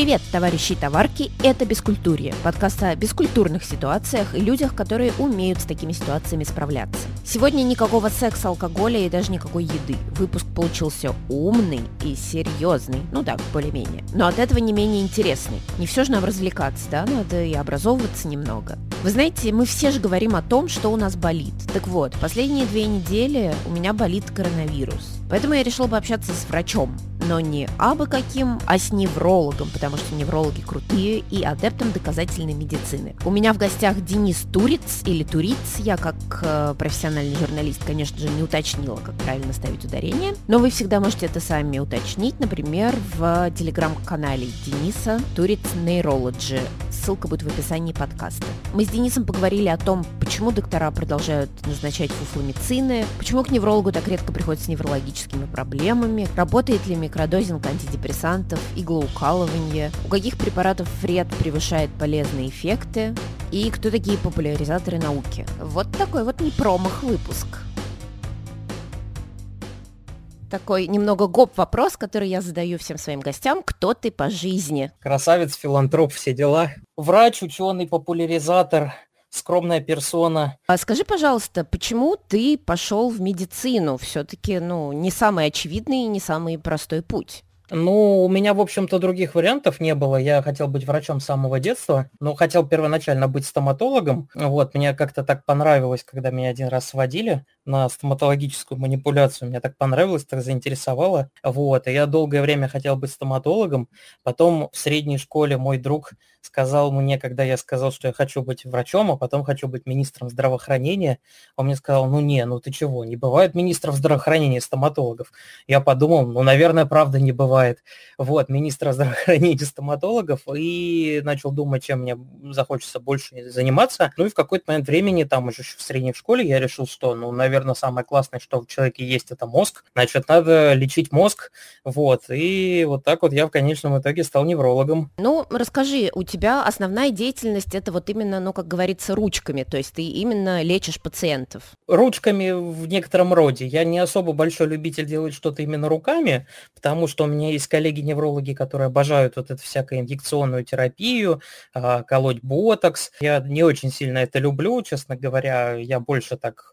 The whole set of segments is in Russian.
Привет, товарищи и товарки, это «Бескультурье», подкаст о бескультурных ситуациях и людях, которые умеют с такими ситуациями справляться. Сегодня никакого секса, алкоголя и даже никакой еды. Выпуск получился умный и серьезный, ну да, более-менее. Но от этого не менее интересный. Не все же нам развлекаться, да, надо и образовываться немного. Вы знаете, мы все же говорим о том, что у нас болит. Так вот, последние две недели у меня болит коронавирус. Поэтому я решила пообщаться с врачом, но не абы каким, а с неврологом, потому что неврологи крутые и адептом доказательной медицины. У меня в гостях Денис Туриц или Туриц, я как э, профессиональный журналист, конечно же, не уточнила, как правильно ставить ударение, но вы всегда можете это сами уточнить, например, в телеграм-канале Дениса Туриц Нейрологи. Ссылка будет в описании подкаста. Мы с Денисом поговорили о том, почему доктора продолжают назначать фуфломицины, почему к неврологу так редко приходят с неврологическими проблемами, работает ли микродозинг антидепрессантов, иглоукалывание, у каких препаратов вред превышает полезные эффекты и кто такие популяризаторы науки. Вот такой вот не промах выпуск такой немного гоп вопрос, который я задаю всем своим гостям. Кто ты по жизни? Красавец, филантроп, все дела. Врач, ученый, популяризатор, скромная персона. А скажи, пожалуйста, почему ты пошел в медицину? Все-таки, ну, не самый очевидный и не самый простой путь. Ну, у меня, в общем-то, других вариантов не было. Я хотел быть врачом с самого детства, но хотел первоначально быть стоматологом. Вот, мне как-то так понравилось, когда меня один раз сводили на стоматологическую манипуляцию. Мне так понравилось, так заинтересовало. Вот, и я долгое время хотел быть стоматологом. Потом в средней школе мой друг сказал мне, когда я сказал, что я хочу быть врачом, а потом хочу быть министром здравоохранения, он мне сказал, ну не, ну ты чего, не бывает министров здравоохранения стоматологов. Я подумал, ну, наверное, правда не бывает. Вот, министра здравоохранения стоматологов, и начал думать, чем мне захочется больше заниматься. Ну и в какой-то момент времени, там уже в средней школе, я решил, что, ну, наверное, самое классное, что в человеке есть, это мозг. Значит, надо лечить мозг. Вот, и вот так вот я в конечном итоге стал неврологом. Ну, расскажи, у тебя основная деятельность это вот именно, ну, как говорится, ручками, то есть ты именно лечишь пациентов. Ручками в некотором роде. Я не особо большой любитель делать что-то именно руками, потому что у меня есть коллеги-неврологи, которые обожают вот эту всякую инъекционную терапию, а, колоть ботокс. Я не очень сильно это люблю, честно говоря. Я больше так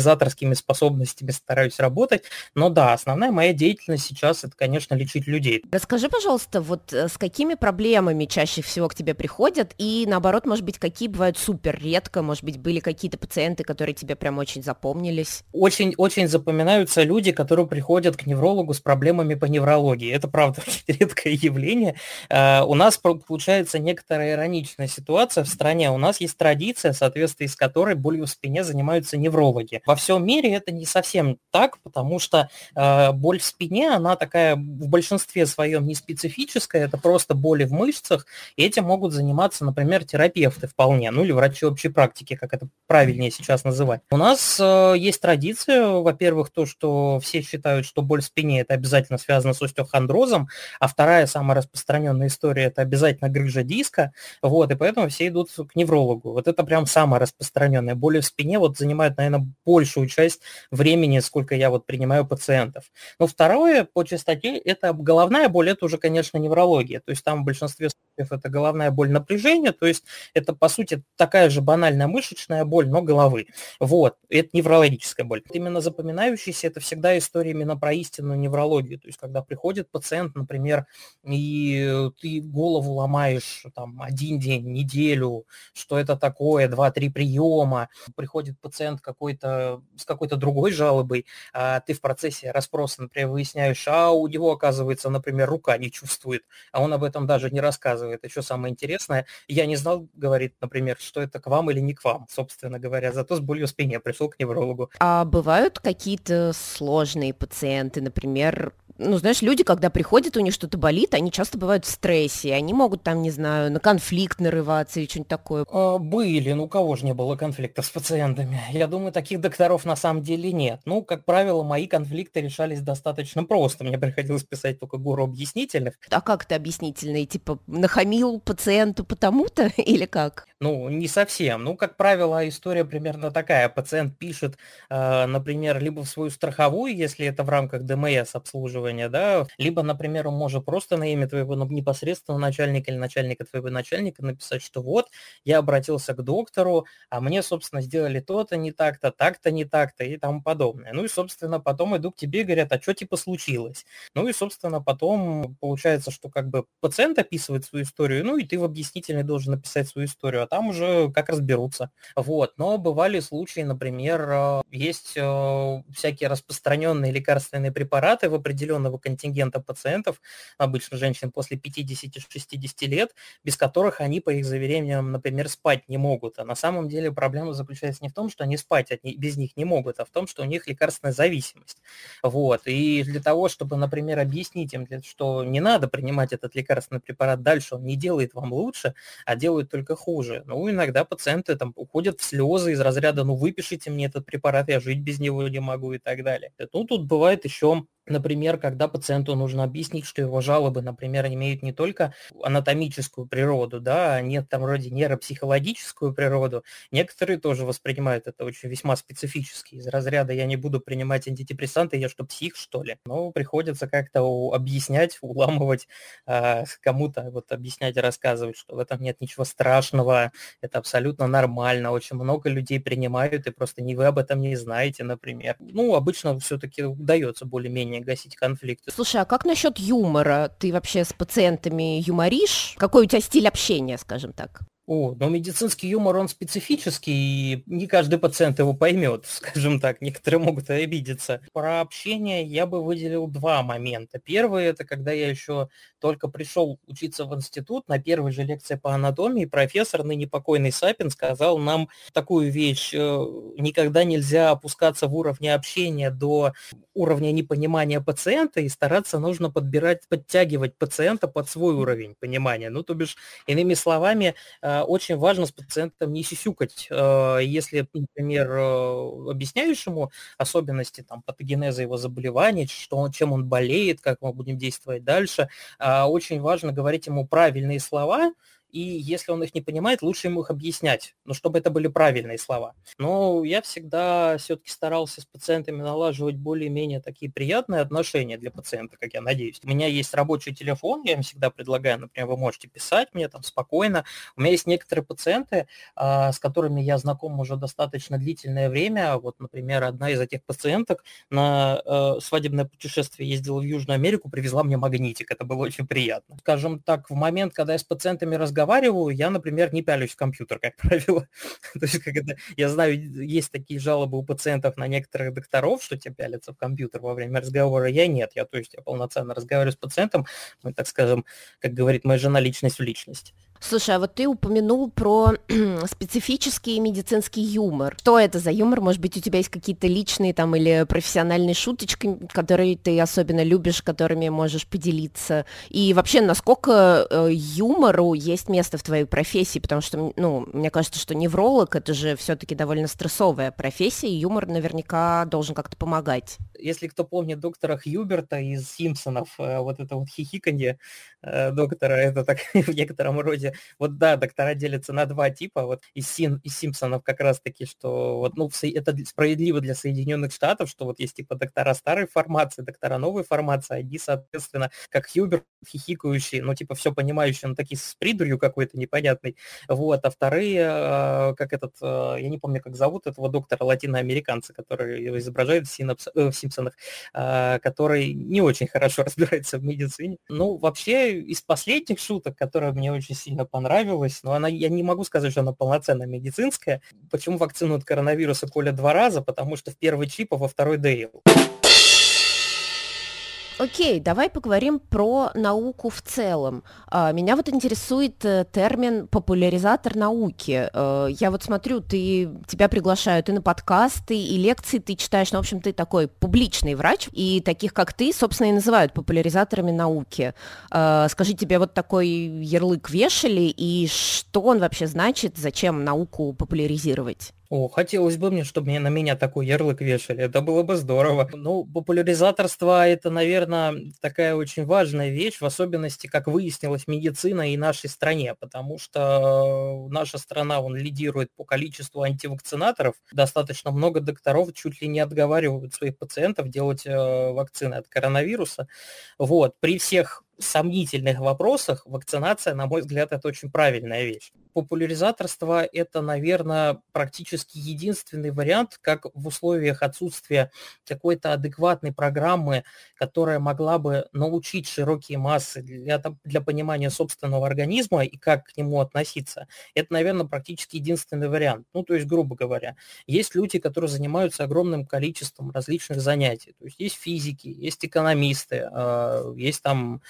анализаторскими способностями стараюсь работать. Но да, основная моя деятельность сейчас это, конечно, лечить людей. Расскажи, пожалуйста, вот э, с какими проблемами чаще всего к тебе приходят, и наоборот, может быть, какие бывают супер редко, может быть, были какие-то пациенты, которые тебе прям очень запомнились? Очень-очень запоминаются люди, которые приходят к неврологу с проблемами по неврологии. Это, правда, редкое явление. Uh, у нас получается некоторая ироничная ситуация в стране. У нас есть традиция, в соответствии с которой болью в спине занимаются неврологи. Во всем мире это не совсем так, потому что uh, боль в спине, она такая в большинстве своем не специфическая, это просто боли в мышцах, и этим могут заниматься, например, терапевты вполне, ну или врачи общей практики, как это правильнее сейчас называть. У нас э, есть традиция, во-первых, то, что все считают, что боль в спине это обязательно связано с остеохондрозом, а вторая самая распространенная история это обязательно грыжа диска, вот, и поэтому все идут к неврологу. Вот это прям самая распространенная. Боли в спине вот занимают, наверное, большую часть времени, сколько я вот принимаю пациентов. Но второе по частоте это головная боль, это уже, конечно, неврология, то есть там в большинстве случаев это головная боль напряжения, то есть это, по сути, такая же банальная мышечная боль, но головы. Вот, это неврологическая боль. Именно запоминающаяся это всегда история именно про истинную неврологию, то есть когда приходит пациент, например, и ты голову ломаешь там один день, неделю, что это такое, два-три приема, приходит пациент какой-то с какой-то другой жалобой, а ты в процессе расспроса, например, выясняешь, а у него, оказывается, например, рука не чувствует, а он об этом даже не рассказывает. Еще самое интересное, я не знал, говорит, например, что это к вам или не к вам, собственно говоря, зато с болью в спине пришел к неврологу. А бывают какие-то сложные пациенты, например, ну, знаешь, люди, когда приходят, у них что-то болит, они часто бывают в стрессе, они могут там, не знаю, на конфликт нарываться или что-нибудь такое. А, были, ну, у кого же не было конфликтов с пациентами? Я думаю, таких докторов на самом деле нет. Ну, как правило, мои конфликты решались достаточно просто. Мне приходилось писать только гору объяснительных. А как это объяснительные? Типа, нахамил пациенту потому-то или как? Ну, не совсем. Ну, как правило, история примерно такая. Пациент пишет, э, например, либо в свою страховую, если это в рамках ДМС обслуживания, исследования, да, либо, например, он может просто на имя твоего непосредственного начальника или начальника твоего начальника написать, что вот, я обратился к доктору, а мне, собственно, сделали то-то не так-то, так-то не так-то и тому подобное. Ну и, собственно, потом иду к тебе и говорят, а что типа случилось? Ну и, собственно, потом получается, что как бы пациент описывает свою историю, ну и ты в объяснительной должен написать свою историю, а там уже как разберутся. Вот. Но бывали случаи, например, э, есть э, всякие распространенные лекарственные препараты в определенного контингента пациентов, обычно женщин после 50-60 лет, без которых они, по их заверениям, например, спать не могут. А на самом деле проблема заключается не в том, что они спать от них, без них не могут, а в том, что у них лекарственная зависимость. Вот. И для того, чтобы, например, объяснить им, что не надо принимать этот лекарственный препарат дальше, он не делает вам лучше, а делает только хуже. Ну, иногда пациенты там уходят в слезы из разряда, ну, выпишите мне этот препарат, я жить без него не могу и так далее. Ну, тут бывает еще Например, когда пациенту нужно объяснить, что его жалобы, например, имеют не только анатомическую природу, да, а нет там вроде нейропсихологическую природу, некоторые тоже воспринимают это очень весьма специфически. Из разряда я не буду принимать антидепрессанты, я что, псих, что ли? Но приходится как-то объяснять, уламывать э, кому-то, вот объяснять и рассказывать, что в этом нет ничего страшного, это абсолютно нормально, очень много людей принимают, и просто не вы об этом не знаете, например. Ну, обычно все-таки удается более-менее желание гасить конфликты. Слушай, а как насчет юмора? Ты вообще с пациентами юморишь? Какой у тебя стиль общения, скажем так? О, но медицинский юмор, он специфический, и не каждый пациент его поймет, скажем так, некоторые могут и обидеться. Про общение я бы выделил два момента. Первый – это когда я еще только пришел учиться в институт, на первой же лекции по анатомии профессор, ныне покойный Сапин, сказал нам такую вещь, э, никогда нельзя опускаться в уровне общения до уровня непонимания пациента, и стараться нужно подбирать, подтягивать пациента под свой уровень понимания. Ну, то бишь, иными словами, э, очень важно с пациентом не сисюкать. Э, если, например, э, объясняешь ему особенности там, патогенеза его заболевания, что он, чем он болеет, как мы будем действовать дальше, а, очень важно говорить ему правильные слова, и если он их не понимает, лучше ему их объяснять, но чтобы это были правильные слова. Но я всегда все-таки старался с пациентами налаживать более-менее такие приятные отношения для пациента, как я надеюсь. У меня есть рабочий телефон, я им всегда предлагаю, например, вы можете писать мне там спокойно. У меня есть некоторые пациенты, а, с которыми я знаком уже достаточно длительное время. Вот, например, одна из этих пациенток на э, свадебное путешествие ездила в Южную Америку, привезла мне магнитик. Это было очень приятно. Скажем так, в момент, когда я с пациентами разговариваю, разговариваю, я, например, не пялюсь в компьютер, как правило. То есть, это, я знаю, есть такие жалобы у пациентов на некоторых докторов, что те пялятся в компьютер во время разговора. Я нет, я, то есть, я полноценно разговариваю с пациентом, мы, так скажем, как говорит моя жена, личность в личность. Слушай, а вот ты упомянул про специфический медицинский юмор. Что это за юмор? Может быть, у тебя есть какие-то личные там или профессиональные шуточки, которые ты особенно любишь, которыми можешь поделиться? И вообще, насколько э, юмору есть место в твоей профессии? Потому что, ну, мне кажется, что невролог это же все-таки довольно стрессовая профессия, и юмор наверняка должен как-то помогать. Если кто помнит доктора Хьюберта из Симпсонов, э, вот это вот хихиканье э, доктора, это так в некотором роде вот да, доктора делятся на два типа, вот из, Син, из Симпсонов как раз-таки, что вот, ну, это справедливо для Соединенных Штатов, что вот есть типа доктора старой формации, доктора новой формации, одни, соответственно, как Хьюбер, хихикающие, ну, типа, все понимающие, но такие с придурью какой-то непонятной, вот, а вторые, а, как этот, а, я не помню, как зовут этого доктора латиноамериканца, который его изображает в, Синапс, э, в Симпсонах, а, который не очень хорошо разбирается в медицине. Ну, вообще, из последних шуток, которые мне очень сильно сильно понравилась, но она, я не могу сказать, что она полноценно медицинская. Почему вакцину от коронавируса колят два раза? Потому что в первый чип, а во второй Дейл. Окей, давай поговорим про науку в целом. А, меня вот интересует э, термин популяризатор науки. Э, я вот смотрю, ты, тебя приглашают и на подкасты, и лекции ты читаешь, ну, в общем, ты такой публичный врач, и таких, как ты, собственно, и называют популяризаторами науки. Э, скажи, тебе вот такой ярлык вешали, и что он вообще значит, зачем науку популяризировать? О, хотелось бы мне, чтобы на меня такой ярлык вешали. Это было бы здорово. Ну, популяризаторство – это, наверное, такая очень важная вещь, в особенности, как выяснилось, медицина и нашей стране, потому что наша страна, он лидирует по количеству антивакцинаторов. Достаточно много докторов чуть ли не отговаривают своих пациентов делать э, вакцины от коронавируса. Вот. При всех сомнительных вопросах вакцинация, на мой взгляд, это очень правильная вещь популяризаторство – это, наверное, практически единственный вариант, как в условиях отсутствия какой-то адекватной программы, которая могла бы научить широкие массы для, для понимания собственного организма и как к нему относиться. Это, наверное, практически единственный вариант. Ну, то есть, грубо говоря, есть люди, которые занимаются огромным количеством различных занятий. То есть есть физики, есть экономисты, а, есть там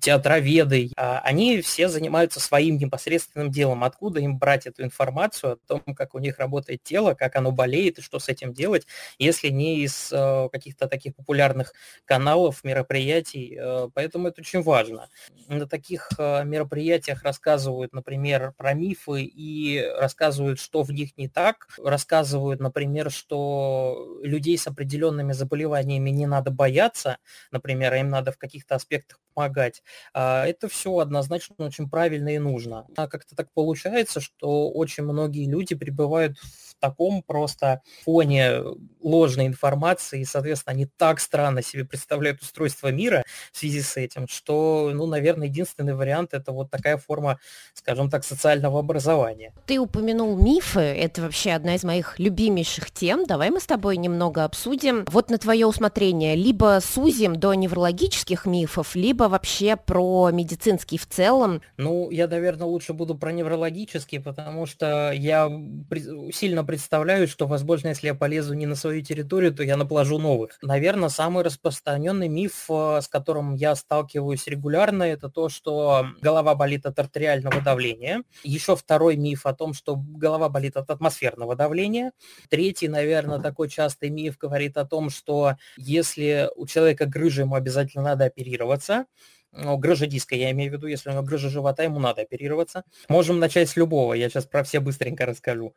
театроведы. А они все занимаются своим непосредственным делом, откуда им брать эту информацию о том, как у них работает тело, как оно болеет и что с этим делать, если не из э, каких-то таких популярных каналов, мероприятий. Э, поэтому это очень важно. На таких э, мероприятиях рассказывают, например, про мифы и рассказывают, что в них не так. Рассказывают, например, что людей с определенными заболеваниями не надо бояться, например, им надо в каких-то аспектах помогать. А это все однозначно очень правильно и нужно. А как-то так получается, что очень многие люди пребывают в таком просто фоне ложной информации, и, соответственно, они так странно себе представляют устройство мира в связи с этим, что, ну, наверное, единственный вариант это вот такая форма, скажем так, социального образования. Ты упомянул мифы, это вообще одна из моих любимейших тем. Давай мы с тобой немного обсудим. Вот на твое усмотрение, либо сузим до неврологических мифов, либо вообще про медицинский в целом. Ну, я, наверное, лучше буду про неврологический, потому что я сильно представляю, что, возможно, если я полезу не на свою территорию, то я наплажу новых. Наверное, самый распространенный миф, э, с которым я сталкиваюсь регулярно, это то, что голова болит от артериального давления. Еще второй миф о том, что голова болит от атмосферного давления. Третий, наверное, такой частый миф говорит о том, что если у человека грыжа, ему обязательно надо оперироваться ну, грыжа диска, я имею в виду, если у него грыжа живота, ему надо оперироваться. Можем начать с любого, я сейчас про все быстренько расскажу.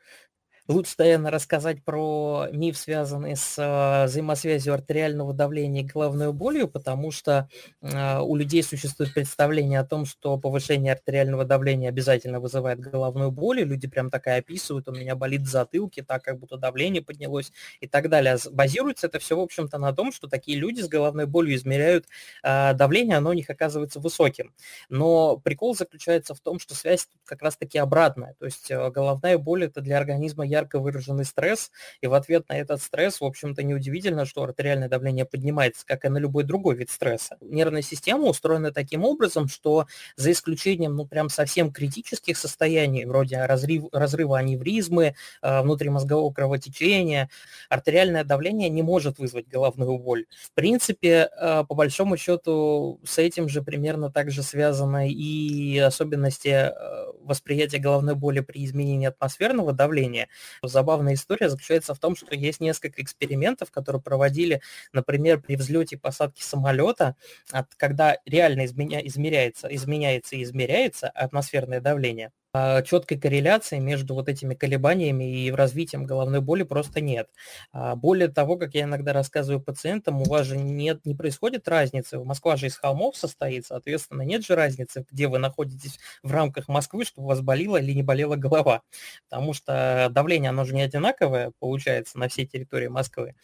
Лучше, наверное, рассказать про миф, связанный с э, взаимосвязью артериального давления и головной болью, потому что э, у людей существует представление о том, что повышение артериального давления обязательно вызывает головную боль, и люди прям такая описывают, у меня болит в затылке, так как будто давление поднялось и так далее. Базируется это все, в общем-то, на том, что такие люди с головной болью измеряют давление, оно у них оказывается высоким. Но прикол заключается в том, что связь тут как раз-таки обратная, то есть головная боль это для организма ярко выраженный стресс, и в ответ на этот стресс, в общем-то, неудивительно, что артериальное давление поднимается, как и на любой другой вид стресса. Нервная система устроена таким образом, что за исключением, ну, прям совсем критических состояний, вроде разрыв, разрыва аневризмы, э, внутримозгового кровотечения, артериальное давление не может вызвать головную боль. В принципе, э, по большому счету, с этим же примерно также связаны и особенности восприятия головной боли при изменении атмосферного давления. Забавная история заключается в том, что есть несколько экспериментов, которые проводили, например, при взлете и посадке самолета, когда реально изменя, измеряется, изменяется и измеряется атмосферное давление, четкой корреляции между вот этими колебаниями и развитием головной боли просто нет. А, более того, как я иногда рассказываю пациентам, у вас же нет, не происходит разницы. Москва же из холмов состоит, соответственно, нет же разницы, где вы находитесь в рамках Москвы, чтобы у вас болела или не болела голова. Потому что давление, оно же не одинаковое, получается, на всей территории Москвы.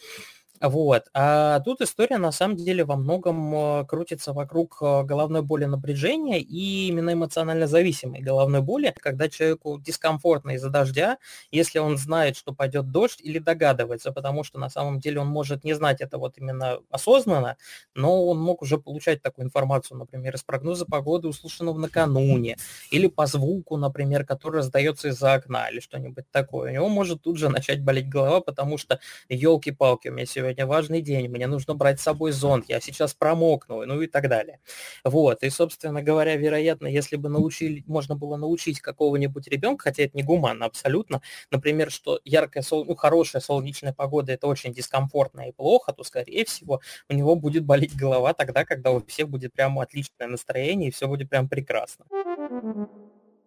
Вот. А тут история на самом деле во многом э, крутится вокруг э, головной боли напряжения и именно эмоционально зависимой головной боли, когда человеку дискомфортно из-за дождя, если он знает, что пойдет дождь или догадывается, потому что на самом деле он может не знать это вот именно осознанно, но он мог уже получать такую информацию, например, из прогноза погоды, услышанного накануне, или по звуку, например, который раздается из-за окна или что-нибудь такое. У него может тут же начать болеть голова, потому что елки-палки, у меня сегодня сегодня важный день, мне нужно брать с собой зонт, я сейчас промокну, ну и так далее. Вот, и, собственно говоря, вероятно, если бы научили, можно было научить какого-нибудь ребенка, хотя это не гуманно абсолютно, например, что яркая, сол... ну, хорошая солнечная погода это очень дискомфортно и плохо, то, скорее всего, у него будет болеть голова тогда, когда у всех будет прямо отличное настроение и все будет прям прекрасно.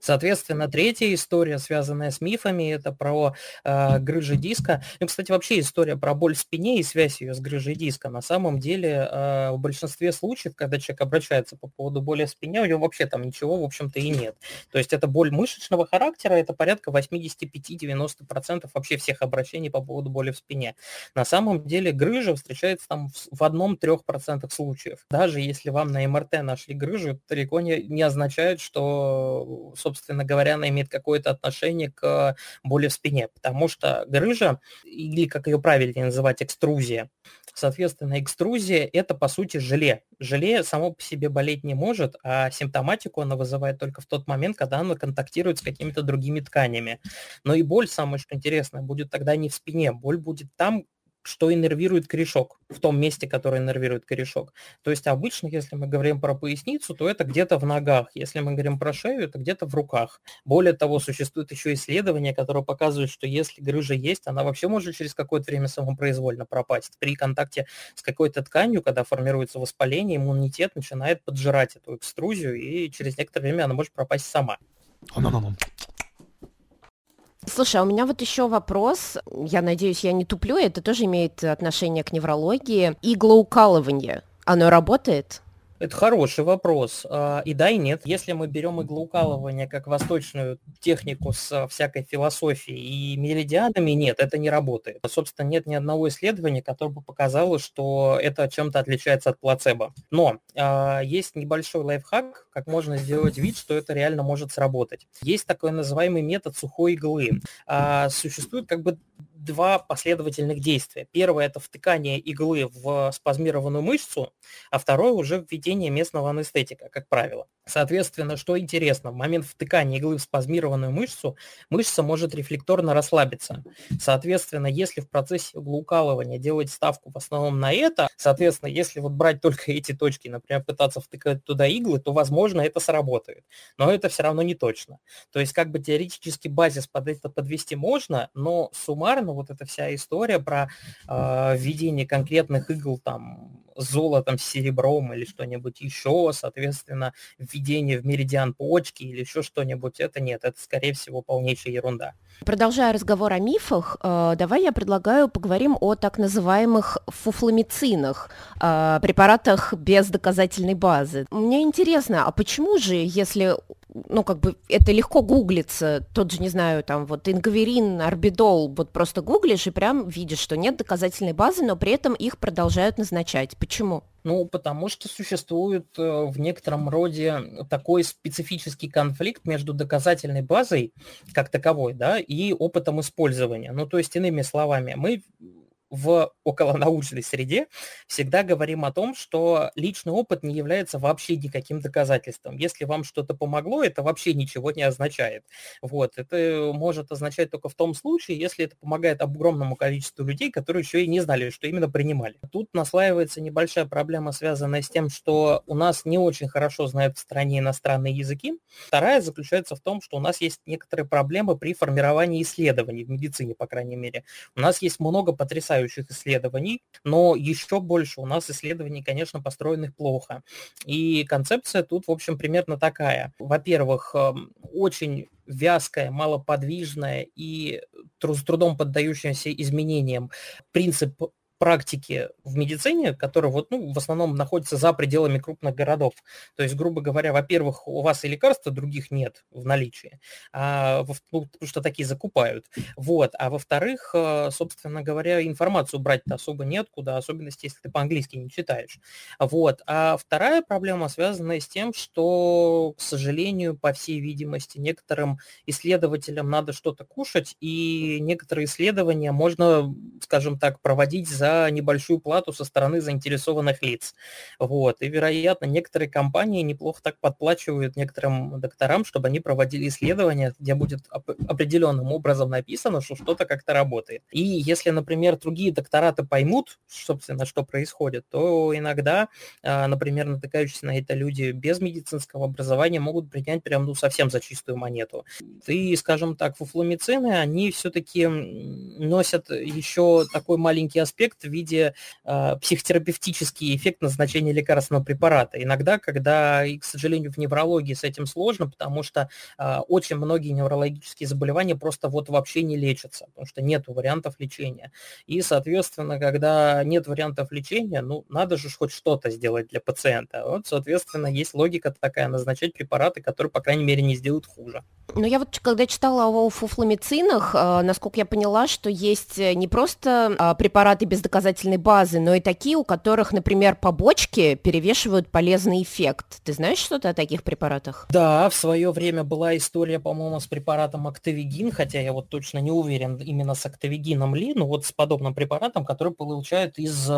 Соответственно, третья история, связанная с мифами, это про э, грыжи диска. Ну, кстати, вообще история про боль в спине и связь ее с грыжей диска. На самом деле, э, в большинстве случаев, когда человек обращается по поводу боли в спине, у него вообще там ничего, в общем-то, и нет. То есть это боль мышечного характера, это порядка 85-90% вообще всех обращений по поводу боли в спине. На самом деле грыжа встречается там в одном-трех процентах случаев. Даже если вам на МРТ нашли грыжу, далеко не, не означает, что, говоря, она имеет какое-то отношение к боли в спине, потому что грыжа, или как ее правильнее называть, экструзия, соответственно, экструзия – это, по сути, желе. Желе само по себе болеть не может, а симптоматику она вызывает только в тот момент, когда она контактирует с какими-то другими тканями. Но и боль, самое что интересное, будет тогда не в спине, боль будет там, что иннервирует корешок, в том месте, которое иннервирует корешок. То есть обычно, если мы говорим про поясницу, то это где-то в ногах. Если мы говорим про шею, это где-то в руках. Более того, существует еще исследование, которое показывает, что если грыжа есть, она вообще может через какое-то время самопроизвольно пропасть. При контакте с какой-то тканью, когда формируется воспаление, иммунитет начинает поджирать эту экструзию, и через некоторое время она может пропасть сама. Слушай, а у меня вот еще вопрос. Я надеюсь, я не туплю. Это тоже имеет отношение к неврологии. Иглоукалывание. Оно работает? Это хороший вопрос. А, и да, и нет. Если мы берем иглоукалывание как восточную технику с всякой философией и меридианами, нет, это не работает. Собственно, нет ни одного исследования, которое бы показало, что это чем-то отличается от плацебо. Но э, есть небольшой лайфхак, как можно сделать вид, что это реально может сработать. Есть такой называемый метод сухой иглы. Существует как бы два последовательных действия. Первое – это втыкание иглы в спазмированную мышцу, а второе – уже введение местного анестетика, как правило. Соответственно, что интересно, в момент втыкания иглы в спазмированную мышцу, мышца может рефлекторно расслабиться. Соответственно, если в процессе иглоукалывания делать ставку в основном на это, соответственно, если вот брать только эти точки, например, пытаться втыкать туда иглы, то, возможно, это сработает. Но это все равно не точно. То есть, как бы теоретически базис под это подвести можно, но суммарно вот эта вся история про э, введение конкретных игл там золотом, серебром или что-нибудь еще, соответственно, введение в меридиан почки или еще что-нибудь, это нет, это, скорее всего, полнейшая ерунда. Продолжая разговор о мифах, э, давай я предлагаю поговорим о так называемых фуфламицинах, э, препаратах без доказательной базы. Мне интересно, а почему же, если ну, как бы это легко гуглится, тот же, не знаю, там вот ингаверин, орбидол, вот просто гуглишь и прям видишь, что нет доказательной базы, но при этом их продолжают назначать. Почему? Ну, потому что существует э, в некотором роде такой специфический конфликт между доказательной базой как таковой, да, и опытом использования. Ну, то есть, иными словами, мы в околонаучной среде всегда говорим о том, что личный опыт не является вообще никаким доказательством. Если вам что-то помогло, это вообще ничего не означает. Вот. Это может означать только в том случае, если это помогает огромному количеству людей, которые еще и не знали, что именно принимали. Тут наслаивается небольшая проблема, связанная с тем, что у нас не очень хорошо знают в стране иностранные языки. Вторая заключается в том, что у нас есть некоторые проблемы при формировании исследований в медицине, по крайней мере. У нас есть много потрясающих потрясающих исследований, но еще больше у нас исследований, конечно, построенных плохо. И концепция тут, в общем, примерно такая. Во-первых, эм, очень вязкая, малоподвижная и с трудом поддающаяся изменениям принцип практики в медицине, которые вот, ну, в основном находятся за пределами крупных городов. То есть, грубо говоря, во-первых, у вас и лекарств других нет в наличии, а, ну, потому что такие закупают. Вот. А во-вторых, э, собственно говоря, информацию брать-то особо неоткуда, особенности, если ты по-английски не читаешь. Вот. А вторая проблема связана с тем, что, к сожалению, по всей видимости, некоторым исследователям надо что-то кушать, и некоторые исследования можно, скажем так, проводить за небольшую плату со стороны заинтересованных лиц. Вот. И, вероятно, некоторые компании неплохо так подплачивают некоторым докторам, чтобы они проводили исследования, где будет определенным образом написано, что что-то как-то работает. И если, например, другие доктораты поймут, собственно, что происходит, то иногда, а, например, натыкающиеся на это люди без медицинского образования могут принять прям ну, совсем за чистую монету. И, скажем так, фуфломицины, они все-таки носят еще такой маленький аспект, эффект в виде э, психотерапевтический эффект назначения лекарственного препарата. Иногда, когда, и, к сожалению, в неврологии с этим сложно, потому что э, очень многие неврологические заболевания просто вот вообще не лечатся, потому что нет вариантов лечения. И, соответственно, когда нет вариантов лечения, ну, надо же хоть что-то сделать для пациента. Вот, соответственно, есть логика такая, назначать препараты, которые, по крайней мере, не сделают хуже. Но я вот когда читала о фуфломицинах, э, насколько я поняла, что есть э, не просто препараты без доказательной базы, но и такие, у которых, например, побочки перевешивают полезный эффект. Ты знаешь что-то о таких препаратах? Да, в свое время была история, по-моему, с препаратом Актовигин, хотя я вот точно не уверен именно с Актовигином ли, но вот с подобным препаратом, который получают из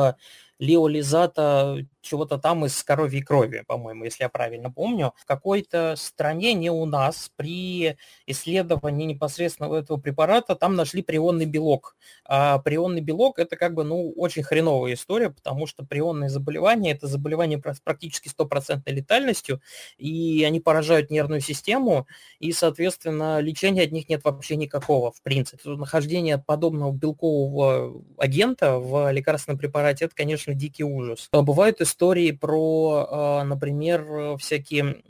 леолизата чего-то там из коровьей крови, по-моему, если я правильно помню. В какой-то стране, не у нас, при исследовании непосредственно этого препарата, там нашли прионный белок. А прионный белок – это как бы, ну, очень хреновая история, потому что прионные заболевания – это заболевания с практически стопроцентной летальностью, и они поражают нервную систему, и, соответственно, лечения от них нет вообще никакого, в принципе. Нахождение подобного белкового агента в лекарственном препарате – это, конечно, дикий ужас. Бывают истории про, а, например, всякие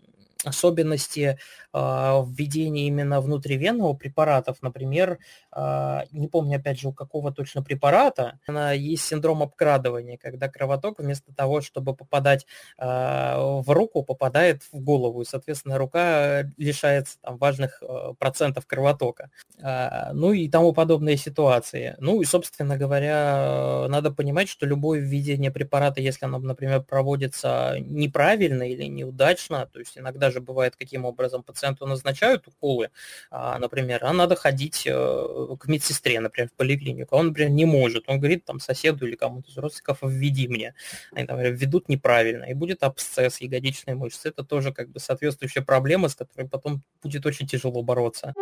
особенности э, введения именно внутривенного препаратов. Например, э, не помню, опять же, у какого точно препарата, есть синдром обкрадывания, когда кровоток вместо того, чтобы попадать э, в руку, попадает в голову, и, соответственно, рука лишается там, важных э, процентов кровотока. Э, ну и тому подобные ситуации. Ну и, собственно говоря, надо понимать, что любое введение препарата, если оно, например, проводится неправильно или неудачно, то есть иногда же бывает, каким образом пациенту назначают уколы, а, например, а надо ходить э, к медсестре, например, в поликлинику. Он, например, не может. Он говорит там соседу или кому-то из родственников, введи мне. Они, например, введут неправильно, и будет абсцесс ягодичной мышцы. Это тоже как бы соответствующая проблема, с которой потом будет очень тяжело бороться.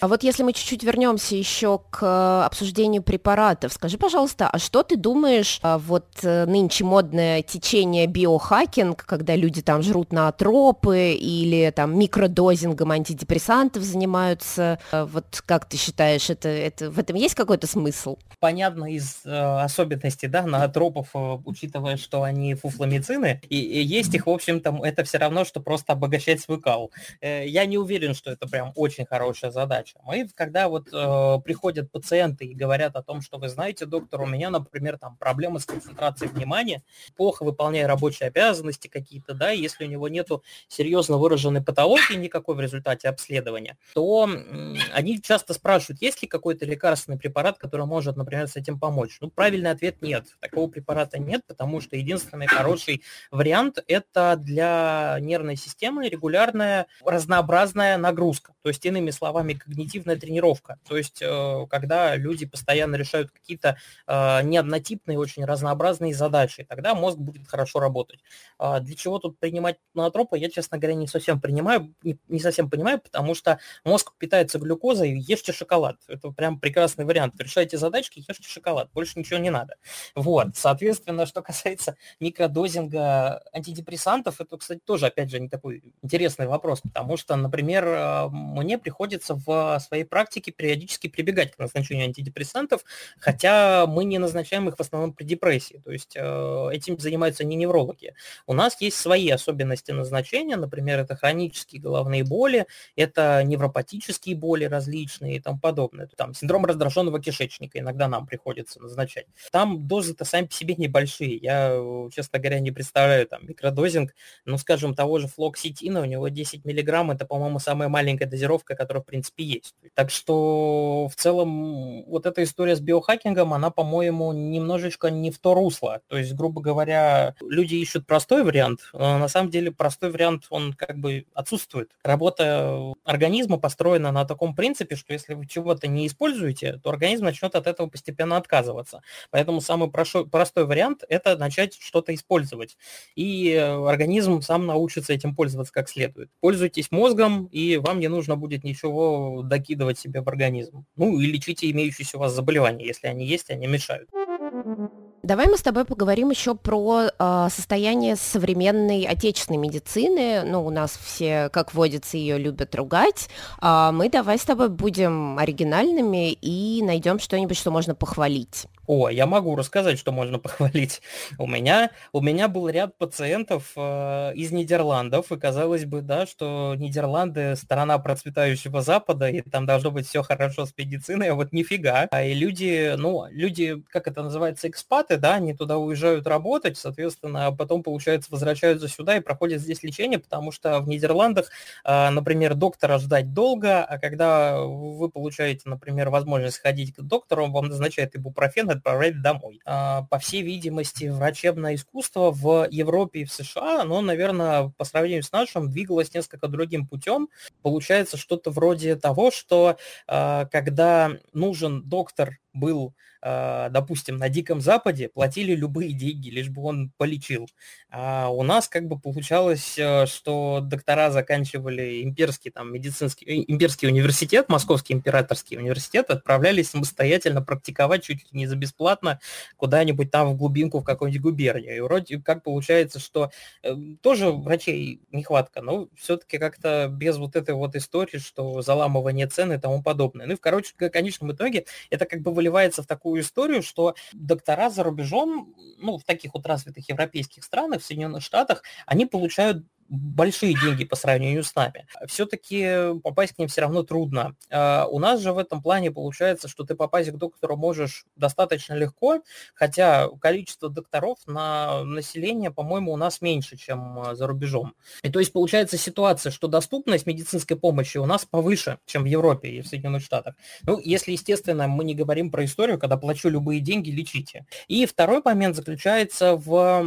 А вот если мы чуть-чуть вернемся еще к э, обсуждению препаратов, скажи, пожалуйста, а что ты думаешь, а вот э, нынче модное течение биохакинг, когда люди там жрут на тропы или там микродозингом антидепрессантов занимаются, э, вот как ты считаешь, это, это, в этом есть какой-то смысл? Понятно из э, особенностей, да, наотропов, э, учитывая, что они фуфломицины, и, и есть их, в общем-то, это все равно, что просто обогащать свой кал. Э, я не уверен, что это прям очень хорошая задача задача. Мы, когда вот э, приходят пациенты и говорят о том, что вы знаете, доктор, у меня, например, там проблемы с концентрацией внимания, плохо выполняя рабочие обязанности какие-то, да, если у него нету серьезно выраженной патологии никакой в результате обследования, то э, они часто спрашивают, есть ли какой-то лекарственный препарат, который может, например, с этим помочь. Ну, правильный ответ нет. Такого препарата нет, потому что единственный хороший вариант это для нервной системы регулярная разнообразная нагрузка. То есть, иными словами, когнитивная тренировка. То есть, э, когда люди постоянно решают какие-то э, неоднотипные, очень разнообразные задачи, тогда мозг будет хорошо работать. А для чего тут принимать ноотропы, я, честно говоря, не совсем принимаю, не, совсем понимаю, потому что мозг питается глюкозой, ешьте шоколад. Это прям прекрасный вариант. Решайте задачки, ешьте шоколад, больше ничего не надо. Вот, соответственно, что касается микродозинга антидепрессантов, это, кстати, тоже, опять же, не такой интересный вопрос, потому что, например, э, мне приходится в своей практике периодически прибегать к назначению антидепрессантов, хотя мы не назначаем их в основном при депрессии, то есть э, этим занимаются не неврологи. У нас есть свои особенности назначения, например, это хронические головные боли, это невропатические боли различные и тому подобное. Там синдром раздраженного кишечника иногда нам приходится назначать. Там дозы-то сами по себе небольшие. Я, честно говоря, не представляю там микродозинг, ну, скажем, того же флоксетина, у него 10 миллиграмм, это, по-моему, самая маленькая дозировка, которая, в принципе. Так что в целом вот эта история с биохакингом, она, по-моему, немножечко не в то русло. То есть, грубо говоря, люди ищут простой вариант, но на самом деле простой вариант, он как бы отсутствует. Работа организма построена на таком принципе, что если вы чего-то не используете, то организм начнет от этого постепенно отказываться. Поэтому самый простой, вариант – это начать что-то использовать. И организм сам научится этим пользоваться как следует. Пользуйтесь мозгом, и вам не нужно будет ничего докидывать себе в организм. Ну и лечите имеющиеся у вас заболевания, если они есть, они мешают. Давай мы с тобой поговорим еще про э, состояние современной отечественной медицины. Ну, у нас все, как водится, ее любят ругать. А мы давай с тобой будем оригинальными и найдем что-нибудь, что можно похвалить. О, я могу рассказать, что можно похвалить. У меня, у меня был ряд пациентов э, из Нидерландов, и казалось бы, да, что Нидерланды страна процветающего Запада, и там должно быть все хорошо с медициной, а вот нифига. А и люди, ну, люди, как это называется, экспаты, да, они туда уезжают работать, соответственно, а потом, получается, возвращаются сюда и проходят здесь лечение, потому что в Нидерландах, э, например, доктора ждать долго, а когда вы получаете, например, возможность ходить к доктору, он вам назначает ибупрофен, отправлять домой. А, по всей видимости, врачебное искусство в Европе и в США, оно, наверное, по сравнению с нашим, двигалось несколько другим путем. Получается что-то вроде того, что а, когда нужен доктор был а, допустим, на Диком Западе платили любые деньги, лишь бы он полечил. А у нас как бы получалось, э, что доктора заканчивали имперский там медицинский, э, имперский университет, Московский императорский университет, отправлялись самостоятельно практиковать чуть ли не за бесплатно куда-нибудь там в глубинку, в какую-нибудь губернию. И вроде как получается, что э, тоже врачей нехватка, но все-таки как-то без вот этой вот истории, что заламывание цен и тому подобное. Ну и в короче, в конечном итоге это как бы выливается в такую историю, что доктора за рубежом, ну, в таких вот развитых европейских странах, в Соединенных Штатах, они получают большие деньги по сравнению с нами. Все-таки попасть к ним все равно трудно. А у нас же в этом плане получается, что ты попасть к доктору можешь достаточно легко, хотя количество докторов на население, по-моему, у нас меньше, чем а, за рубежом. И то есть получается ситуация, что доступность медицинской помощи у нас повыше, чем в Европе и в Соединенных Штатах. Ну, если, естественно, мы не говорим про историю, когда плачу любые деньги, лечите. И второй момент заключается в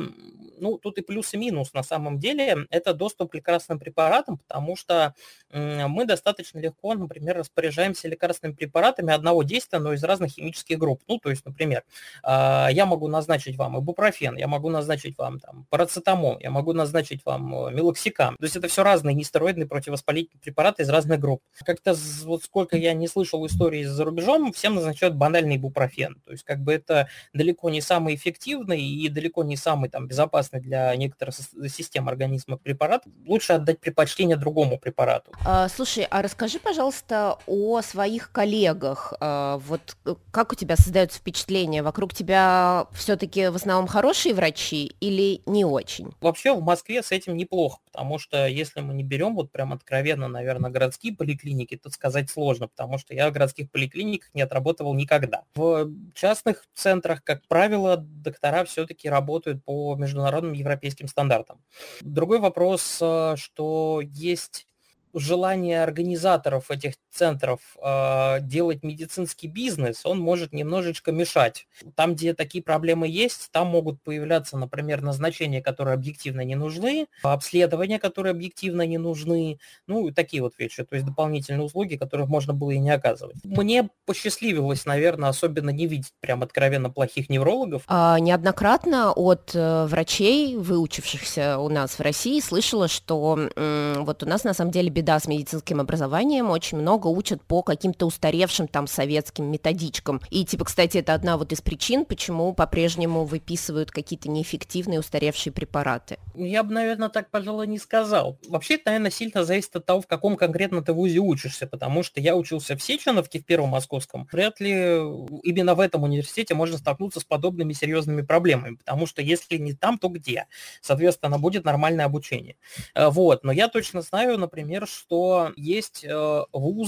ну, тут и плюс, и минус на самом деле, это доступ к лекарственным препаратам, потому что мы достаточно легко, например, распоряжаемся лекарственными препаратами одного действия, но из разных химических групп. Ну, то есть, например, а, я могу назначить вам ибупрофен, я могу назначить вам там парацетамол, я могу назначить вам э, мелоксикам. То есть это все разные нестероидные противовоспалительные препараты из разных групп. Как-то вот сколько я не слышал истории за рубежом, всем назначают банальный ибупрофен. То есть как бы это далеко не самый эффективный и далеко не самый там безопасный опасный для некоторых систем организма препарат, лучше отдать предпочтение другому препарату. А, слушай, а расскажи, пожалуйста, о своих коллегах. А, вот э, как у тебя создается впечатление? Вокруг тебя все-таки в основном хорошие врачи или не очень? Вообще в Москве с этим неплохо, потому что если мы не берем вот прям откровенно, наверное, городские поликлиники, то сказать сложно, потому что я в городских поликлиниках не отработал никогда. В частных центрах, как правило, доктора все-таки работают по международным европейским стандартам. Другой вопрос, э, что есть желание организаторов этих центров э, делать медицинский бизнес, он может немножечко мешать. Там, где такие проблемы есть, там могут появляться, например, назначения, которые объективно не нужны, обследования, которые объективно не нужны, ну и такие вот вещи, то есть дополнительные услуги, которых можно было и не оказывать. Мне посчастливилось, наверное, особенно не видеть прям откровенно плохих неврологов. А, неоднократно от э, врачей, выучившихся у нас в России, слышала, что э, вот у нас на самом деле беда с медицинским образованием, очень много учат по каким-то устаревшим там советским методичкам. И типа, кстати, это одна вот из причин, почему по-прежнему выписывают какие-то неэффективные устаревшие препараты. Я бы, наверное, так, пожалуй, не сказал. Вообще, это, наверное, сильно зависит от того, в каком конкретно ты вузе учишься, потому что я учился в Сеченовке, в Первом Московском. Вряд ли именно в этом университете можно столкнуться с подобными серьезными проблемами, потому что если не там, то где? Соответственно, будет нормальное обучение. Э, вот, но я точно знаю, например, что есть э,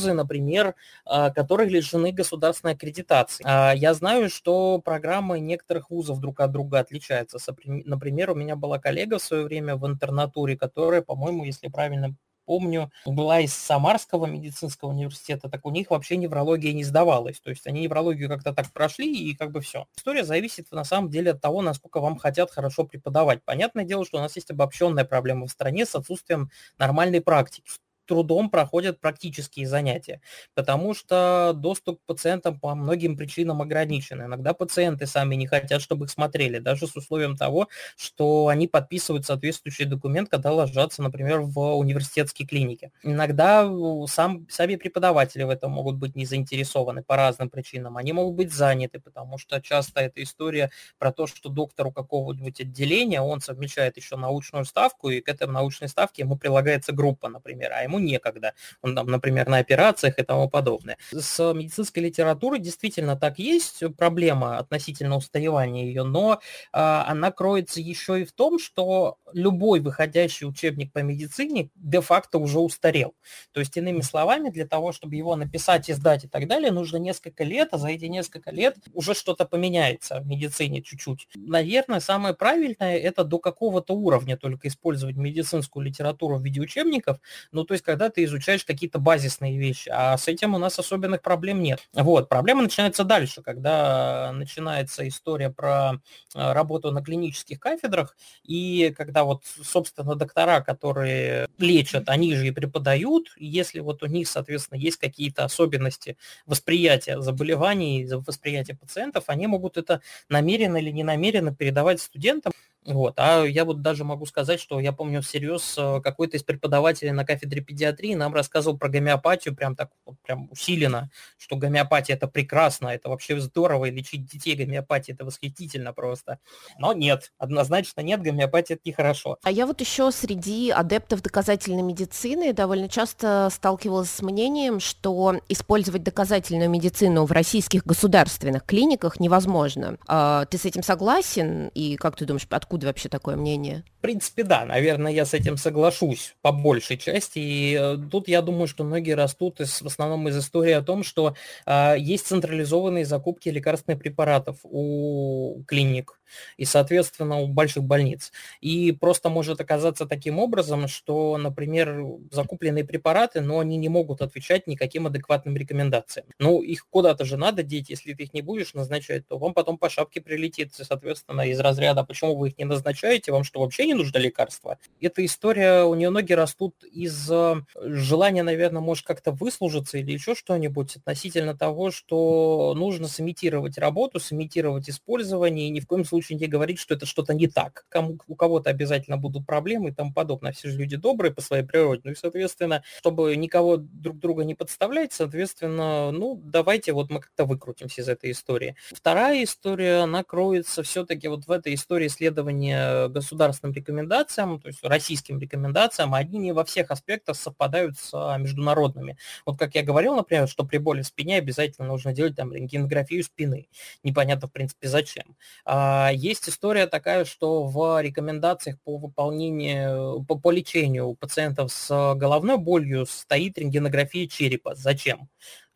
вузы, например, э, которые лишены государственной аккредитации. А, я знаю, что программы некоторых вузов друг от друга отличаются. Например, у меня была коллега в свое время в интернатуре, которая, по-моему, если правильно помню, была из Самарского медицинского университета, так у них вообще неврология не сдавалась. То есть они неврологию как-то так прошли и как бы все. История зависит на самом деле от того, насколько вам хотят хорошо преподавать. Понятное дело, что у нас есть обобщенная проблема в стране с отсутствием нормальной практики трудом проходят практические занятия, потому что доступ к пациентам по многим причинам ограничен. Иногда пациенты сами не хотят, чтобы их смотрели, даже с условием того, что они подписывают соответствующий документ, когда ложатся, например, в университетские клиники. Иногда сам, сами преподаватели в этом могут быть не заинтересованы по разным причинам. Они могут быть заняты, потому что часто эта история про то, что доктору какого-нибудь отделения, он совмещает еще научную ставку, и к этой научной ставке ему прилагается группа, например, а ему ему некогда. Он там, например, на операциях и тому подобное. С медицинской литературой действительно так есть проблема относительно устаревания ее, но а, она кроется еще и в том, что любой выходящий учебник по медицине де-факто уже устарел. То есть, иными словами, для того, чтобы его написать, издать и так далее, нужно несколько лет, а за эти несколько лет уже что-то поменяется в медицине чуть-чуть. Наверное, самое правильное это до какого-то уровня только использовать медицинскую литературу в виде учебников, ну, то есть, когда ты изучаешь какие-то базисные вещи, а с этим у нас особенных проблем нет. Вот, проблема начинается дальше, когда начинается история про э, работу на клинических кафедрах, и когда вот, собственно, доктора, которые лечат, они же и преподают, если вот у них, соответственно, есть какие-то особенности восприятия заболеваний, восприятия пациентов, они могут это намеренно или не намеренно передавать студентам. Вот. А я вот даже могу сказать, что я помню всерьез э, какой-то из преподавателей на кафедре педиатрии нам рассказывал про гомеопатию прям так вот, прям усиленно, что гомеопатия это прекрасно, это вообще здорово, и лечить детей гомеопатией это восхитительно просто. Но нет, однозначно нет, гомеопатия это нехорошо. А я вот еще среди адептов доказательной медицины довольно часто сталкивалась с мнением, что использовать доказательную медицину в российских государственных клиниках невозможно. А ты с этим согласен? И как ты думаешь, откуда Откуда вообще такое мнение? В принципе, да, наверное, я с этим соглашусь по большей части. И э, тут я думаю, что многие растут из, в основном из истории о том, что э, есть централизованные закупки лекарственных препаратов у клиник и, соответственно, у больших больниц. И просто может оказаться таким образом, что, например, закупленные препараты, но они не могут отвечать никаким адекватным рекомендациям. Ну, их куда-то же надо деть, если ты их не будешь назначать, то вам потом по шапке прилетит, соответственно, из разряда, почему вы их не назначаете, вам что, вообще не нужно лекарства? Эта история, у нее ноги растут из желания, наверное, может как-то выслужиться или еще что-нибудь относительно того, что нужно сымитировать работу, сымитировать использование и ни в коем случае не говорить, что это что-то не так. Кому, у кого-то обязательно будут проблемы и тому подобное. Все же люди добрые по своей природе. Ну и, соответственно, чтобы никого друг друга не подставлять, соответственно, ну, давайте вот мы как-то выкрутимся из этой истории. Вторая история, она кроется все-таки вот в этой истории следования государственным рекомендациям, то есть российским рекомендациям, они не во всех аспектах совпадают с международными. Вот как я говорил, например, что при боли в спине обязательно нужно делать там рентгенографию спины. Непонятно, в принципе, зачем. А, есть история такая, что в рекомендациях по выполнению, по, по лечению пациентов с головной болью стоит рентгенография черепа. Зачем?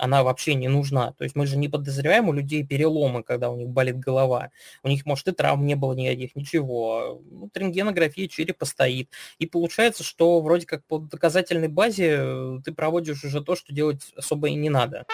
она вообще не нужна. То есть мы же не подозреваем у людей переломы, когда у них болит голова. У них, может, и травм не было никаких, ничего. Ну, рентгенография черепа стоит. И получается, что вроде как по доказательной базе э, ты проводишь уже то, что делать особо и не надо.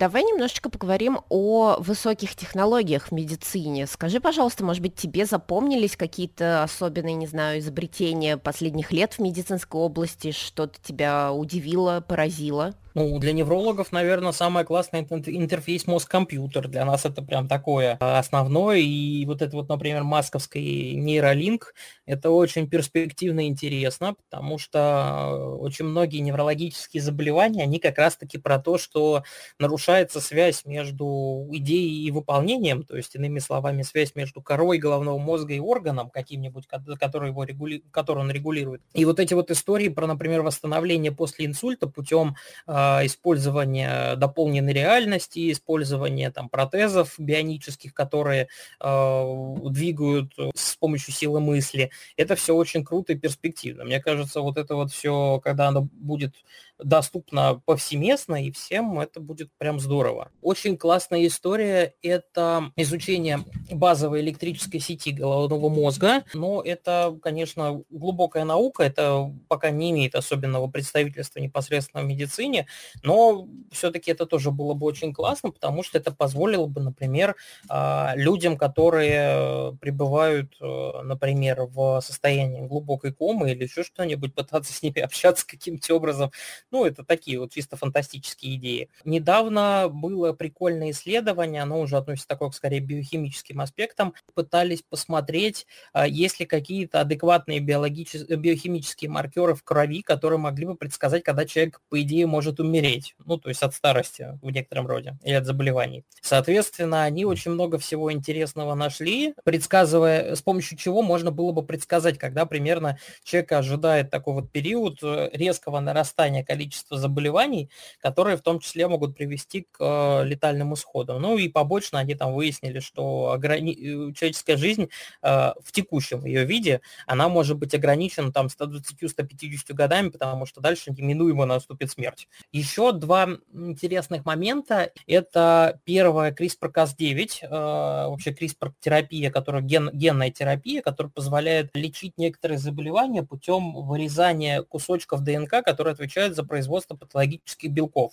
Давай немножечко поговорим о высоких технологиях в медицине. Скажи, пожалуйста, может быть, тебе запомнились какие-то особенные, не знаю, изобретения последних лет в медицинской области, что-то тебя удивило, поразило? Ну, для неврологов, наверное, самое классное это интерфейс мозг-компьютер. Для нас это прям такое основное. И вот это вот, например, масковский нейролинк, это очень перспективно и интересно, потому что очень многие неврологические заболевания, они как раз-таки про то, что нарушается связь между идеей и выполнением, то есть, иными словами, связь между корой головного мозга и органом каким-нибудь, который, его регули... который он регулирует. И вот эти вот истории про, например, восстановление после инсульта путем а, использование дополненной реальности, использование там протезов бионических, которые э, двигают с помощью силы мысли. Это все очень круто и перспективно. Мне кажется, вот это вот все, когда оно будет доступно повсеместно и всем, это будет прям здорово. Очень классная история – это изучение базовой электрической сети головного мозга, но это, конечно, глубокая наука, это пока не имеет особенного представительства непосредственно в медицине, но все-таки это тоже было бы очень классно, потому что это позволило бы, например, а, людям, которые пребывают, э, например, в состоянии глубокой комы или еще что-нибудь, пытаться с ними общаться каким-то образом, Ну, это такие вот чисто фантастические идеи. Недавно было прикольное исследование, оно уже относится такое, скорее, биохимическим аспектам. Пытались посмотреть, а, есть ли какие-то адекватные биологические, биохимические маркеры в крови, которые могли бы предсказать, когда человек, по идее, может умереть. Ну, то есть от старости в некотором роде или от заболеваний. Соответственно, они очень много всего интересного нашли, предсказывая, с помощью чего можно было бы предсказать, когда примерно человека ожидает такой вот период э, резкого нарастания количества заболеваний, которые в том числе могут привести к э, летальным исходам. Ну и побочно они там выяснили, что ограни... Э, человеческая жизнь в текущем ее виде, она может быть ограничена там 120-150 годами, потому что дальше неминуемо наступит смерть. Еще два интересных момента. Это первое CRISPR-Cas9, вообще CRISPR-терапия, которая ген, генная терапия, которая позволяет лечить некоторые заболевания путем вырезания кусочков ДНК, которые отвечают за производство патологических белков.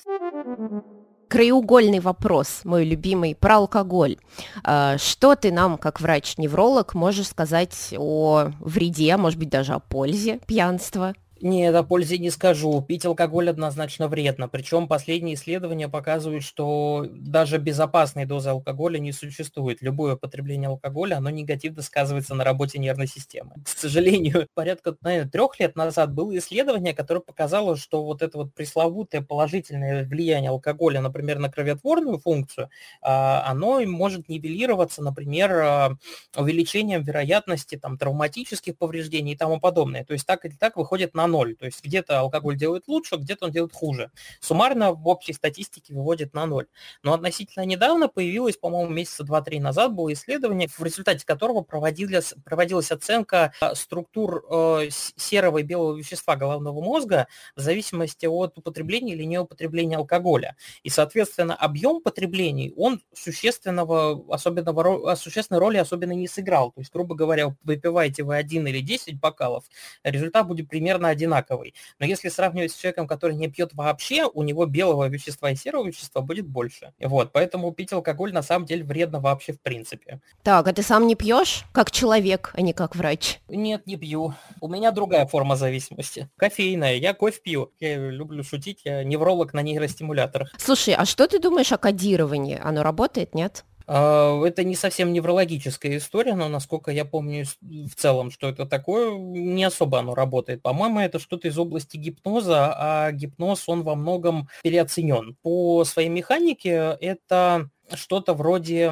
Краеугольный вопрос, мой любимый, про алкоголь. А, что ты нам, как врач-невролог, можешь сказать о вреде, а может быть даже о пользе пьянства? Нет, о пользе не скажу. Пить алкоголь однозначно вредно. Причем последние исследования показывают, что даже безопасной дозы алкоголя не существует. Любое потребление алкоголя, оно негативно сказывается на работе нервной системы. К сожалению, порядка, наверное, трех лет назад было исследование, которое показало, что вот это вот пресловутое положительное влияние алкоголя, например, на кроветворную функцию, а, оно может нивелироваться, например, а, увеличением вероятности там, травматических повреждений и тому подобное. То есть так или так выходит на ноль. То есть где-то алкоголь делает лучше, где-то он делает хуже. Суммарно в общей статистике выводит на ноль. Но относительно недавно появилось, по-моему, месяца два-три назад было исследование, в результате которого проводилась, проводилась оценка э, структур э, серого и белого вещества головного мозга в зависимости от употребления или неупотребления алкоголя. И, соответственно, объем потреблений, он существенного, особенного, существенной роли особенно не сыграл. То есть, грубо говоря, выпиваете вы один или 10 бокалов, результат будет примерно одинаковый. Но если сравнивать с человеком, который не пьет вообще, у него белого вещества и серого вещества будет больше. Вот, поэтому пить алкоголь на самом деле вредно вообще в принципе. Так, а ты сам не пьешь как человек, а не как врач? Нет, не пью. У меня другая форма зависимости. Кофейная. Я кофе пью. Я люблю шутить. Я невролог на нейростимуляторах. Слушай, а что ты думаешь о кодировании? Оно работает, нет? А, это не совсем неврологическая история, но насколько я помню в целом, что это такое, не особо оно работает. По-моему, это что-то из области гипноза, а гипноз, он во многом переоценен. По своей механике это что-то вроде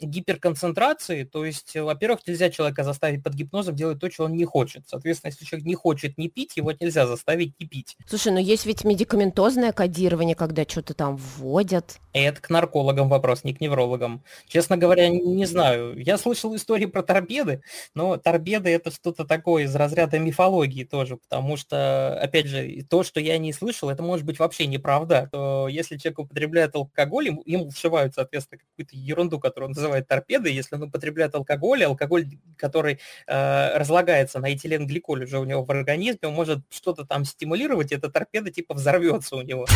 гиперконцентрации, то есть, во-первых, нельзя человека заставить под гипнозом делать то, что он не хочет. Соответственно, если человек не хочет не пить, его нельзя заставить не пить. Слушай, но есть ведь медикаментозное кодирование, когда что-то там вводят. Это к наркологам вопрос, не к неврологам. Честно говоря, не знаю. Я слышал истории про торпеды, но торпеды это что-то такое из разряда мифологии тоже, потому что, опять же, то, что я не слышал, это может быть вообще неправда. То если человек употребляет алкоголь, ему, ему вшивают, соответственно, какую-то ерунду, которую он называет торпедой. Если он употребляет алкоголь, алкоголь, который э, разлагается на этиленгликоль уже у него в организме, он может что-то там стимулировать, и эта торпеда типа взорвется у него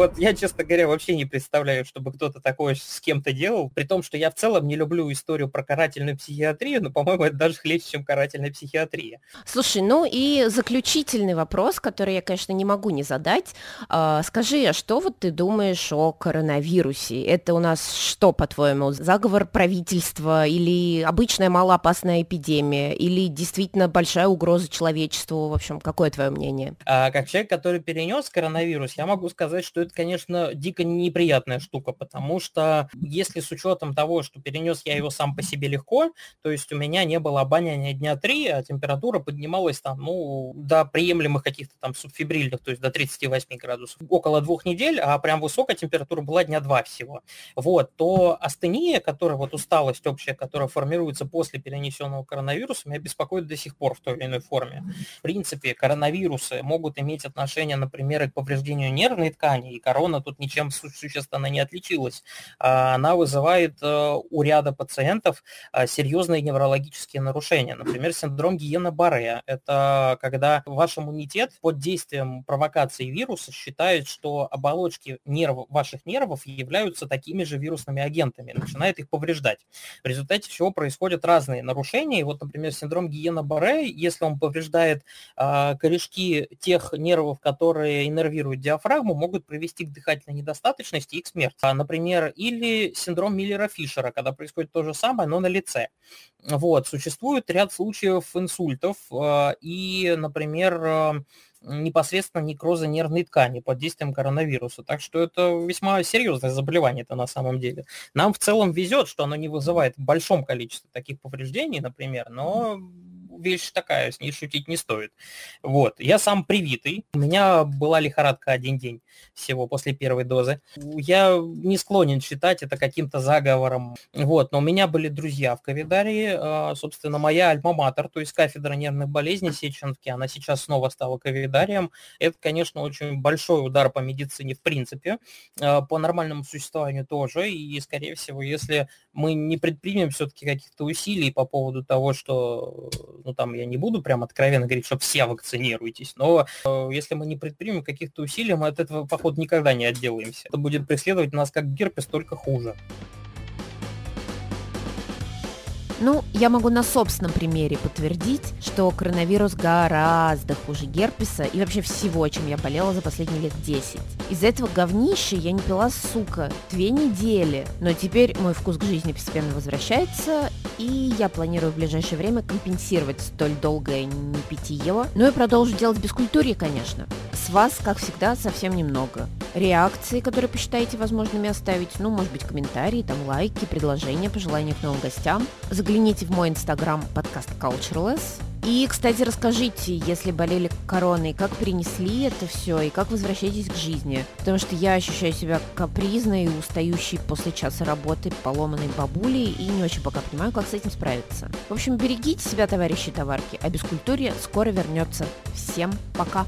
вот я, честно говоря, вообще не представляю, чтобы кто-то такое с кем-то делал, при том, что я в целом не люблю историю про карательную психиатрию, но, по-моему, это даже хлеще, чем карательная психиатрия. Слушай, ну и заключительный вопрос, который я, конечно, не могу не задать. А, скажи, а что вот ты думаешь о коронавирусе? Это у нас что, по-твоему, заговор правительства или обычная малоопасная эпидемия, или действительно большая угроза человечеству? В общем, какое твое мнение? А, как человек, который перенес коронавирус, я могу сказать, что это это, конечно, дико неприятная штука, потому что если с учетом того, что перенес я его сам по себе легко, то есть у меня не было обоняния дня три, а температура поднималась там, ну, до приемлемых каких-то там субфибрильных, то есть до 38 градусов, около двух недель, а прям высокая температура была дня два всего. Вот, то астения, которая вот усталость общая, которая формируется после перенесенного коронавируса, меня беспокоит до сих пор в той или иной форме. В принципе, коронавирусы могут иметь отношение, например, к повреждению нервной ткани, корона тут ничем существенно не отличилась. А, она вызывает э, у ряда пациентов а, серьезные неврологические нарушения. Например, синдром Гиена-Барре. Это когда ваш иммунитет под действием провокации вируса считает, что оболочки нерв, ваших нервов являются такими же вирусными агентами, начинает их повреждать. В результате чего происходят разные нарушения. И вот, например, синдром Гиена-Барре, если он повреждает э, корешки тех нервов, которые иннервируют диафрагму, могут привести к дыхательной недостаточности и к смерти. А, например, или синдром Миллера-Фишера, когда происходит то же самое, но на лице. Вот. Существует ряд случаев инсультов э, и, например, э, непосредственно некроза нервной ткани под действием коронавируса. Так что это весьма серьезное заболевание это на самом деле. Нам в целом везет, что оно не вызывает в большом количестве таких повреждений, например, но вещь такая, с ней шутить не стоит. Вот. Я сам привитый. У меня была лихорадка один день всего после первой дозы. Я не склонен считать это каким-то заговором. Вот. Но у меня были друзья в ковидарии. А, собственно, моя альма-матер, то есть кафедра нервных болезней Сеченки, она сейчас снова стала ковидарием. Это, конечно, очень большой удар по медицине в принципе, а, по нормальному существованию тоже. И, скорее всего, если мы не предпримем все-таки каких-то усилий по поводу того, что ну там я не буду прям откровенно говорить, что все вакцинируйтесь, но э, если мы не предпримем каких-то усилий, мы от этого, походу, никогда не отделаемся. Это будет преследовать нас как герпес, только хуже. Ну, я могу на собственном примере подтвердить, что коронавирус гораздо хуже герпеса и вообще всего, чем я болела за последние лет 10. Из-за этого говнища я не пила, сука, две недели. Но теперь мой вкус к жизни постепенно возвращается, и я планирую в ближайшее время компенсировать столь долгое не питье. Ну и продолжу делать бескультурье, конечно. С вас, как всегда, совсем немного. Реакции, которые посчитаете возможными оставить, ну, может быть, комментарии, там, лайки, предложения, пожелания к новым гостям. Загляните в мой инстаграм подкаст Cultureless. И, кстати, расскажите, если болели короной, как перенесли это все и как возвращаетесь к жизни. Потому что я ощущаю себя капризной устающей после часа работы поломанной бабулей и не очень пока понимаю, как с этим справиться. В общем, берегите себя, товарищи товарки, а бескультурье скоро вернется. Всем пока!